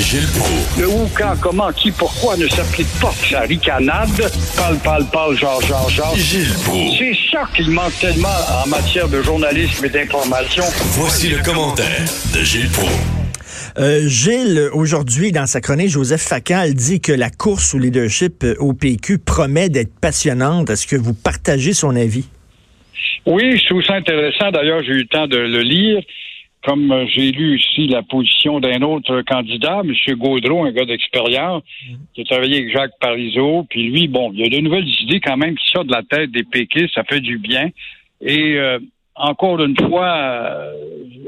Gilles Proulx. Le où, quand, comment, qui, pourquoi ne s'applique pas sa ricanade? Parle, parle, parle, genre, genre, genre. Gilles Proulx. C'est ça qu'il manque tellement en matière de journalisme et d'information. Voici le commentaire de Gilles Proulx. Euh, Gilles, aujourd'hui, dans sa chronique, Joseph Facal dit que la course au leadership euh, au PQ promet d'être passionnante. Est-ce que vous partagez son avis? Oui, je trouve ça intéressant. D'ailleurs, j'ai eu le temps de le lire. Comme euh, j'ai lu ici la position d'un autre candidat, M. Gaudreau, un gars d'expérience, qui a travaillé avec Jacques Parizeau, puis lui, bon, il y a de nouvelles idées quand même qui sortent de la tête des péquistes, ça fait du bien. Et euh, encore une fois, euh,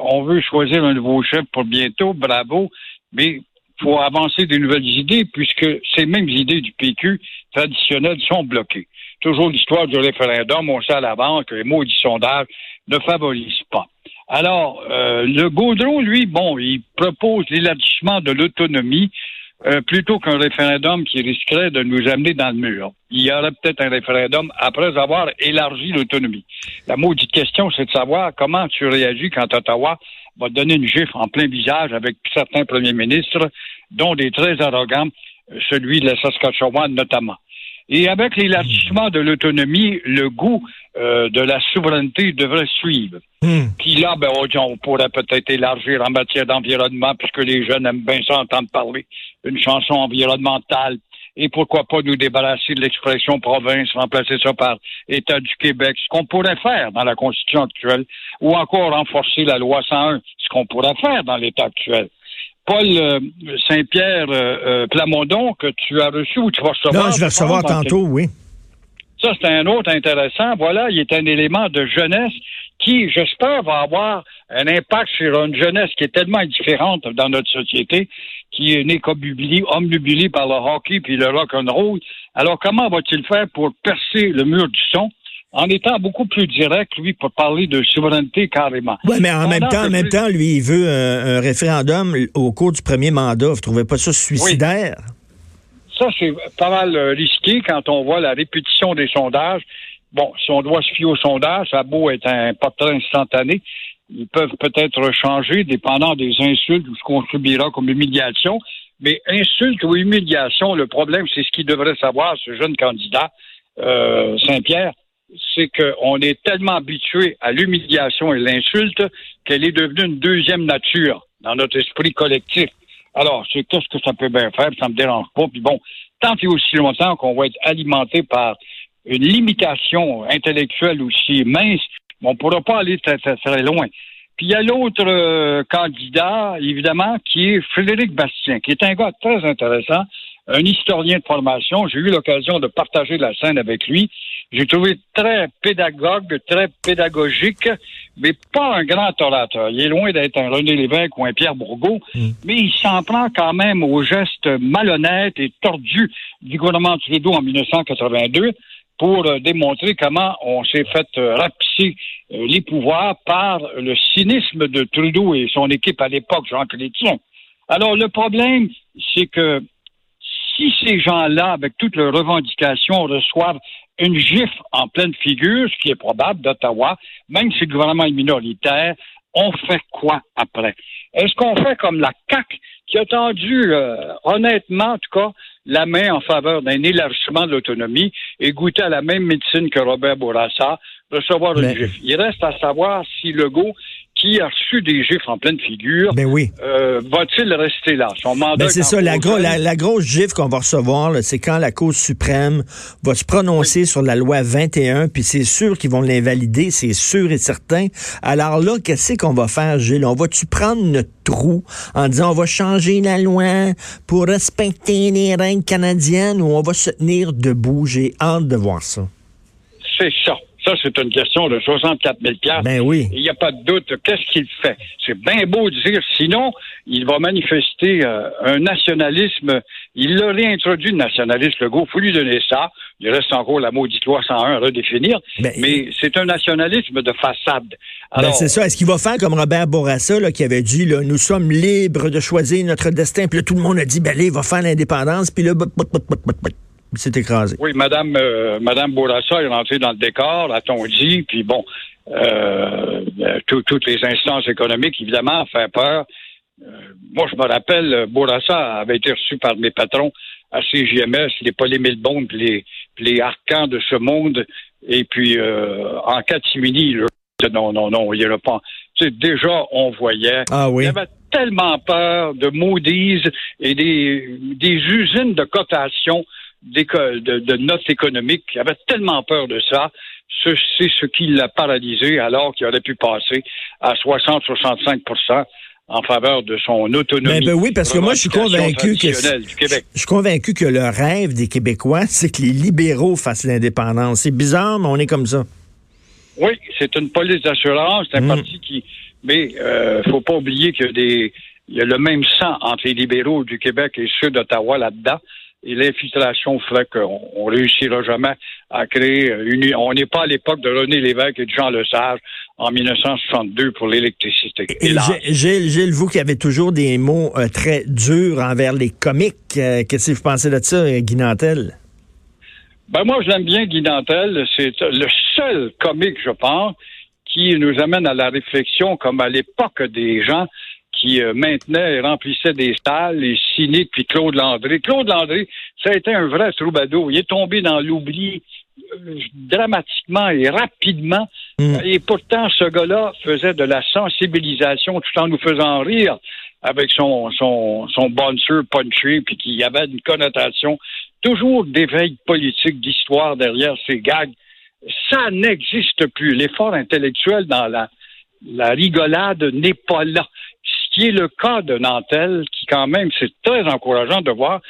on veut choisir un nouveau chef pour bientôt, bravo, mais faut avancer des nouvelles idées puisque ces mêmes idées du PQ traditionnelles sont bloquées. Toujours l'histoire du référendum, on sait à l'avance que les maudits sondages ne favorisent pas. Alors, euh, le Gaudreau, lui, bon, il propose l'élargissement de l'autonomie euh, plutôt qu'un référendum qui risquerait de nous amener dans le mur. Il y aurait peut-être un référendum après avoir élargi l'autonomie. La maudite question, c'est de savoir comment tu réagis quand Ottawa va donner une gifle en plein visage avec certains premiers ministres, dont des très arrogants, euh, celui de la Saskatchewan notamment. Et avec l'élargissement de l'autonomie, le goût euh, de la souveraineté devrait suivre. Hmm. Puis là, ben, on, pourrait peut-être élargir en matière d'environnement, puisque les jeunes aiment bien ça entendre parler d'une chanson environnementale. Et pourquoi pas nous débarrasser de l'expression province, remplacer ça par État du Québec, ce qu'on pourrait faire dans la Constitution actuelle, ou encore renforcer la loi 101, ce qu'on pourrait faire dans l'État actuel. Paul euh, Saint-Pierre euh, euh, Plamondon, que tu as reçu ou tu vas recevoir. Non, je vais recevoir tantôt, oui. ça, c'est un autre intéressant. Voilà, il est un élément de jeunesse qui, j'espère, va avoir un impact sur une jeunesse qui est tellement indifférente dans notre société, qui est née omnubilée par le hockey puis le rock and roll. Alors, comment va-t-il faire pour percer le mur du son? En étant beaucoup plus direct, lui, pour parler de souveraineté carrément? Oui, mais en Pendant même temps, en même lui- temps, lui, il veut un, un référendum au cours du premier mandat. Vous trouvez pas ça suicidaire? Ça, c'est pas mal euh, risqué quand on voit la répétition des sondages. Bon, si on doit se fier aux sondages, ça a beau être un portrait instantané. Ils peuvent peut-être changer dépendant des insultes ou ce qu'on subira comme humiliation. Mais insulte ou humiliation, le problème, c'est ce qu'il devrait savoir, ce jeune candidat, euh, Saint-Pierre, c'est qu'on est tellement habitué à l'humiliation et l'insulte qu'elle est devenue une deuxième nature dans notre esprit collectif. Alors, c'est qu'est-ce que ça peut bien faire, ça me dérange pas. Puis bon, tant et aussi longtemps qu'on va être alimenté par une limitation intellectuelle aussi mince, on ne pourra pas aller très, très, très loin. Puis il y a l'autre euh, candidat, évidemment, qui est Frédéric Bastien, qui est un gars très intéressant, un historien de formation. J'ai eu l'occasion de partager la scène avec lui. J'ai trouvé très pédagogue, très pédagogique, mais pas un grand orateur. Il est loin d'être un René Lévesque ou un Pierre Bourgault, mais il s'en prend quand même aux gestes malhonnêtes et tordus du gouvernement Trudeau en 1982 pour euh, démontrer comment on s'est fait euh, rapetisser euh, les pouvoirs par le cynisme de Trudeau et son équipe à l'époque, Jean Chrétien. Alors, le problème, c'est que si ces gens-là, avec toutes leurs revendications, reçoivent une gifle en pleine figure, ce qui est probable d'Ottawa, même si le gouvernement est minoritaire, on fait quoi après? Est-ce qu'on fait comme la CAC qui a tendu, euh, honnêtement, en tout cas, la main en faveur d'un élargissement de l'autonomie et goûter à la même médecine que Robert Bourassa, recevoir Mais- une gifle? Il reste à savoir si Legault, qui a reçu des gifles en pleine figure, Ben oui. euh, va-t-il rester là? Son mandat Ben c'est est ça, la, gros- la, la grosse gifle qu'on va recevoir, là, c'est quand la Cour suprême va se prononcer sur la loi 21, puis c'est sûr qu'ils vont l'invalider, c'est sûr et certain. Alors là, qu'est-ce qu'on va faire, Gilles? On va-tu prendre notre trou en disant on va changer la loi pour respecter les règles canadiennes ou on va se tenir debout? J'ai hâte de voir ça. C'est ça. Ça, c'est une question de 64 000 Ben oui. Il n'y a pas de doute. Qu'est-ce qu'il fait? C'est bien beau de dire. Sinon, il va manifester euh, un nationalisme. Il l'a réintroduit, le nationalisme, le Il faut lui donner ça. Il reste encore la maudite loi 101 à redéfinir. Ben, mais c'est un nationalisme de façade. Ben, c'est ça. Est-ce qu'il va faire comme Robert Bourassa, là, qui avait dit, là, nous sommes libres de choisir notre destin? Puis là, tout le monde a dit, ben là, il va faire l'indépendance. Puis là. Il s'est écrasé. Oui, Madame, euh, Madame Bourassa est rentrée dans le décor, a-t-on dit, puis bon, euh, tout- toutes les instances économiques, évidemment, ont fait peur. Euh, moi, je me rappelle, Bourassa avait été reçu par mes patrons à CGMS, les Polymilbondes, puis les, les Arcans de ce monde, et puis en catimini, là, non, non, non, il n'y a pas. Tu sais, déjà, on voyait Ah oui. il avait tellement peur de Moody's et des, des usines de cotation de, de notes économiques. Il avait tellement peur de ça. Ce- C'est ce qui l'a paralysé alors qu'il aurait pu passer à 60-65% en faveur de son autonomie. Ben, ben oui, parce que moi, je suis convaincu que traditionnelle du Québec. Je suis convaincu que le rêve des Québécois, c'est que les libéraux fassent l'indépendance. C'est bizarre, mais on est comme ça. Oui, c'est une police d'assurance, c'est un Mm. parti qui. Mais euh, faut pas oublier qu'il y a des. Il y a le même sang entre les libéraux du Québec et ceux d'Ottawa là-dedans. Et l'infiltration ferait qu'on on réussira jamais à créer une. On n'est pas à l'époque de René Lévesque et de Jean Lesage en 1962 pour l'électricité. Et. Gilles- vous qui avez toujours des mots euh, très durs envers les comiques, euh, qu'est-ce que vous pensez de ça, euh, Guy Nantel? Ben moi, j'aime bien Guy Nantel. C'est le seul comique, je pense, qui nous amène à la réflexion, comme à l'époque des gens qui euh, maintenaient et remplissaient des salles, les cyniques, puis Claude Landry. Claude Landry, ça a été un vrai troubadour. Il est tombé dans l'oubli euh, dramatiquement et rapidement. Mm. Et pourtant, ce gars-là faisait de la sensibilisation tout en nous faisant rire avec son, son, son bouncer punché, puis qui avait une connotation toujours d'éveil politique, d'histoire derrière ces gags. Ça n'existe plus. L'effort intellectuel dans la, la rigolade n'est pas là. Qui est le cas de Nantel, qui quand même, c'est très encourageant de voir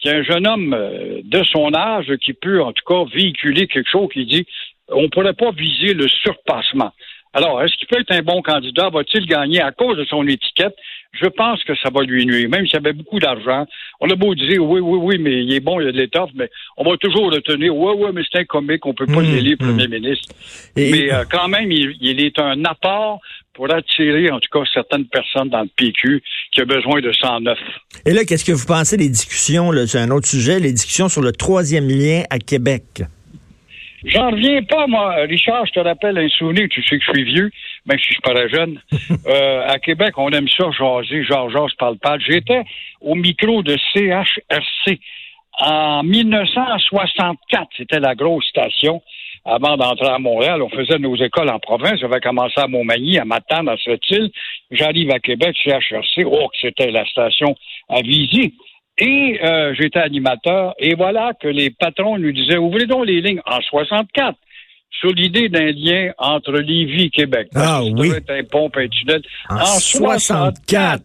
qu'il y a un jeune homme euh, de son âge qui peut en tout cas véhiculer quelque chose qui dit on ne pourrait pas viser le surpassement. Alors, est-ce qu'il peut être un bon candidat? Va-t-il gagner à cause de son étiquette? Je pense que ça va lui nuire. Même s'il avait beaucoup d'argent, on a beau dire oui, oui, oui, mais il est bon, il y a de l'étoffe, mais on va toujours le tenir. Oui, oui, mais c'est un comique, on peut pas Mmh, l'élire mmh. premier ministre. Et- Mais euh, quand même, il, il est un apport pour attirer, en tout cas, certaines personnes dans le PQ qui ont besoin de 109. Et là, qu'est-ce que vous pensez des discussions, c'est un autre sujet, les discussions sur le troisième lien à Québec? J'en reviens pas, moi. Richard, je te rappelle un souvenir, tu sais que je suis vieux, même si je suis pas jeune. Euh, à Québec, on aime ça jaser, genre, genre, je parle pas. J'étais au micro de CHRC en 1964. C'était la grosse station. Avant d'entrer à Montréal, on faisait nos écoles en province. J'avais commencé à Montmagny, à Matane, à cette île. J'arrive à Québec, CHRC. Oh, que c'était la station à Visy. Et euh, j'étais animateur. Et voilà que les patrons nous disaient, ouvrez donc les lignes en 64 sur l'idée d'un lien entre Lévis et Québec. Ah oui. un pont, un tunnel. En 64.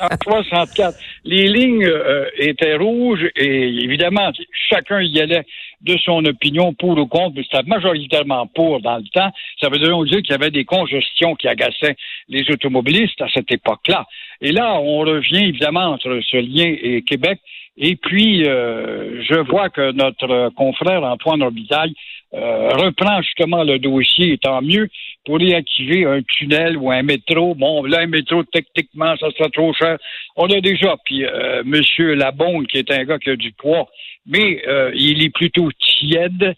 en 64. Les lignes euh, étaient rouges et évidemment, chacun y allait de son opinion pour ou contre, mais c'était majoritairement pour dans le temps. Ça veut dire qu'il y avait des congestions qui agaçaient les automobilistes à cette époque-là. Et là, on revient évidemment entre ce lien et Québec. Et puis, euh, je vois que notre confrère Antoine Robitaille euh, reprend justement le dossier, et tant mieux, pour réactiver un tunnel ou un métro. Bon, là, un métro, techniquement, ça sera trop cher. On a déjà, puis euh, Monsieur Labonde, qui est un gars qui a du poids, mais euh, il est plutôt tiède.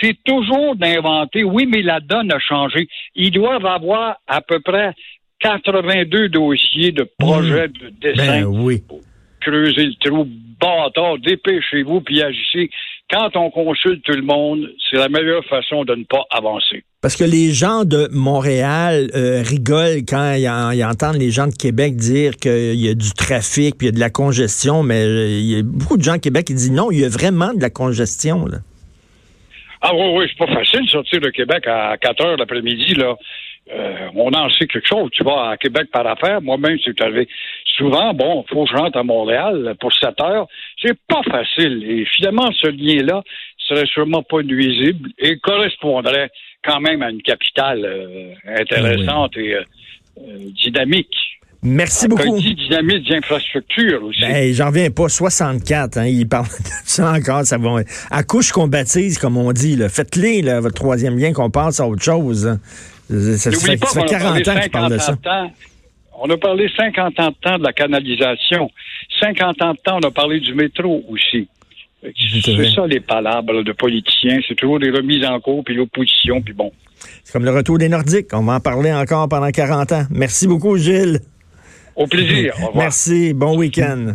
C'est toujours d'inventer, oui, mais la donne a changé. Ils doivent avoir à peu près 82 dossiers de projets de dessin Ben oui. creuser le trou, bâtard, dépêchez-vous, puis agissez. Quand on consulte tout le monde, c'est la meilleure façon de ne pas avancer. Parce que les gens de Montréal euh, rigolent quand ils, en- ils entendent les gens de Québec dire qu'il y a du trafic, puis il y a de la congestion, mais euh, il y a beaucoup de gens de Québec qui disent non, il y a vraiment de la congestion. Là. Ah oui, oui, c'est pas facile de sortir de Québec à 4 heures l'après-midi, là. Euh, on en sait quelque chose. Tu vas à Québec par affaire. Moi-même, c'est arrivé souvent. Bon, faut que je rentre à Montréal pour 7 heures. C'est pas facile. Et finalement, ce lien-là serait sûrement pas nuisible et correspondrait quand même à une capitale euh, intéressante et euh, dynamique. Merci Quand beaucoup. il dit dynamique d'infrastructure aussi. Ben, j'en reviens pas. 64, hein, il parle de ça encore. Ça va. À couche qu'on baptise, comme on dit. là. Faites-les, là, votre troisième lien, qu'on passe à autre chose. Ça, fait, pas ça fait qu'on a 40 parlé ans de 50 ça. temps. On a parlé 50 ans de temps de la canalisation. 50 ans de temps, on a parlé du métro aussi. C'est ça les palabres de politiciens. C'est toujours des remises en cours, puis l'opposition, puis bon. C'est comme le retour des Nordiques. On va en parler encore pendant 40 ans. Merci beaucoup, Gilles. Au plaisir. Au revoir. Merci. Bon week-end.